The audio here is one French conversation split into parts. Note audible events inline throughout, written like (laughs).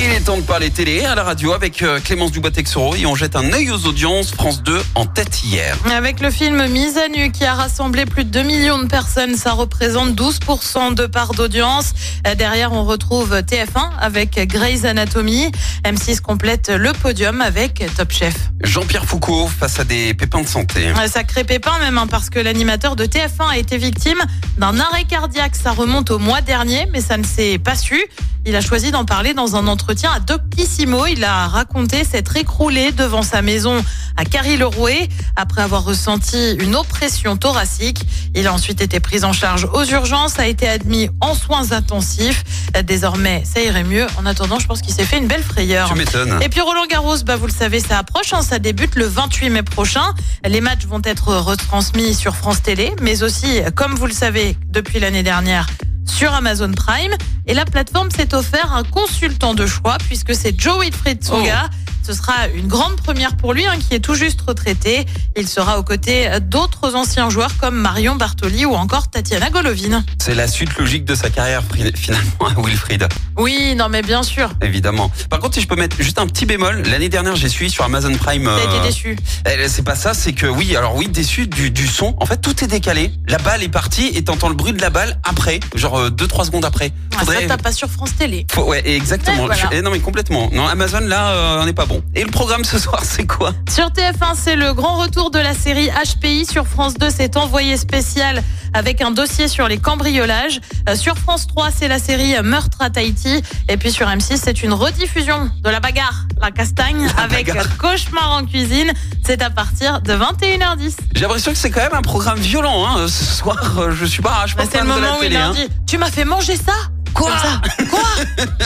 Il est temps de parler télé à la radio avec euh, Clémence Dubois-Texoro et on jette un œil aux audiences. France 2 en tête hier. Avec le film Mise à nu qui a rassemblé plus de 2 millions de personnes, ça représente 12% de part d'audience. Euh, Derrière, on retrouve TF1 avec Grey's Anatomy. M6 complète le podium avec Top Chef. Jean-Pierre Foucault face à des pépins de santé. Un sacré pépin même hein, parce que l'animateur de TF1 a été victime d'un arrêt cardiaque. Ça remonte au mois dernier, mais ça ne s'est pas su. Il a choisi d'en parler dans un entretien à Doctissimo. Il a raconté s'être écroulé devant sa maison à Carry-le-Rouet après avoir ressenti une oppression thoracique. Il a ensuite été pris en charge aux urgences, a été admis en soins intensifs. Désormais, ça irait mieux. En attendant, je pense qu'il s'est fait une belle frayeur. Tu m'étonnes. Et puis Roland Garros, bah vous le savez, ça approche, hein, ça débute le 28 mai prochain. Les matchs vont être retransmis sur France Télé, mais aussi, comme vous le savez, depuis l'année dernière, sur Amazon Prime. Et la plateforme s'est offert un consultant de choix, puisque c'est Joe Wilfried Tsonga. Ce sera une grande première pour lui, hein, qui est tout juste retraité. Il sera aux côtés d'autres anciens joueurs comme Marion Bartoli ou encore Tatiana Golovin. C'est la suite logique de sa carrière finalement à (laughs) Wilfried, Oui, non mais bien sûr. évidemment. Par contre, si je peux mettre juste un petit bémol, l'année dernière j'ai suivi sur Amazon Prime. T'as été euh, déçu. eh, C'est pas ça, c'est que oui, alors oui, déçu du, du son. En fait, tout est décalé. La balle est partie et t'entends le bruit de la balle après, genre 2-3 secondes après. Ah, ça, t'as pas sur France Télé. Faut- ouais, exactement. Ouais, voilà. Je- eh, non, mais complètement. Non, Amazon, là, euh, on n'est pas bon. Et le programme ce soir, c'est quoi Sur TF1, c'est le grand retour de la série HPI. Sur France 2, c'est envoyé spécial avec un dossier sur les cambriolages. Euh, Sur France 3, c'est la série Meurtre à Tahiti. Et puis sur M6, c'est une rediffusion de la bagarre, la castagne, (laughs) avec bagarre. Cauchemar en cuisine. C'est à partir de 21h10. J'ai l'impression que c'est quand même un programme violent. Hein. Ce soir, euh, je suis pas, je pas Bah, c'est le de la moment où il télé. hein. dit Tu m'as fait manger ça?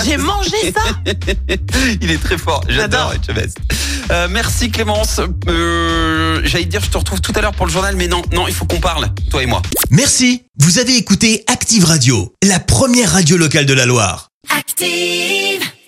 (laughs) J'ai mangé ça Il est très fort. J'adore Etchebest. Euh, merci Clémence. Euh, J'allais te dire, je te retrouve tout à l'heure pour le journal, mais non, non, il faut qu'on parle, toi et moi. Merci, vous avez écouté Active Radio, la première radio locale de la Loire. Active.